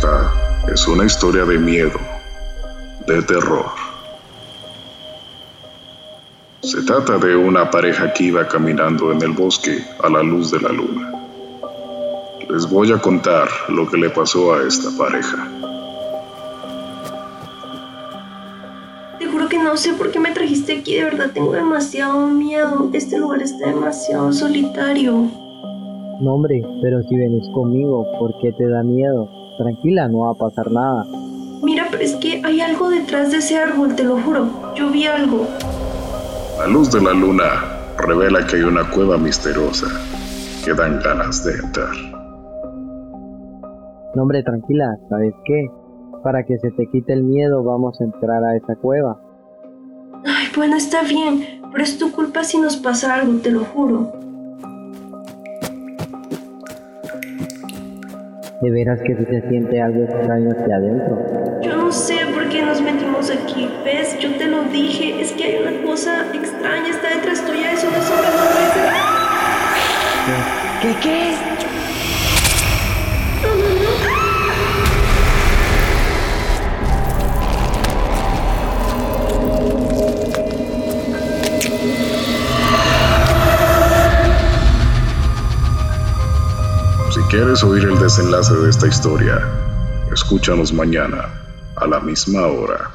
Esta es una historia de miedo, de terror. Se trata de una pareja que iba caminando en el bosque a la luz de la luna. Les voy a contar lo que le pasó a esta pareja. Te juro que no sé por qué me trajiste aquí, de verdad tengo demasiado miedo. Este lugar está demasiado solitario. No, hombre, pero si venís conmigo, ¿por qué te da miedo? Tranquila, no va a pasar nada. Mira, pero es que hay algo detrás de ese árbol, te lo juro. Yo vi algo. La luz de la luna revela que hay una cueva misteriosa que dan ganas de entrar. No, hombre, tranquila, ¿sabes qué? Para que se te quite el miedo, vamos a entrar a esa cueva. Ay, bueno, está bien, pero es tu culpa si nos pasa algo, te lo juro. De veras que si se siente algo extraño hacia adentro. Yo no sé por qué nos metimos aquí, ¿ves? Yo te lo dije, es que hay una cosa extraña, está detrás tuya, eso no es ser. ¿Qué qué? Si quieres oír el desenlace de esta historia, escúchanos mañana a la misma hora.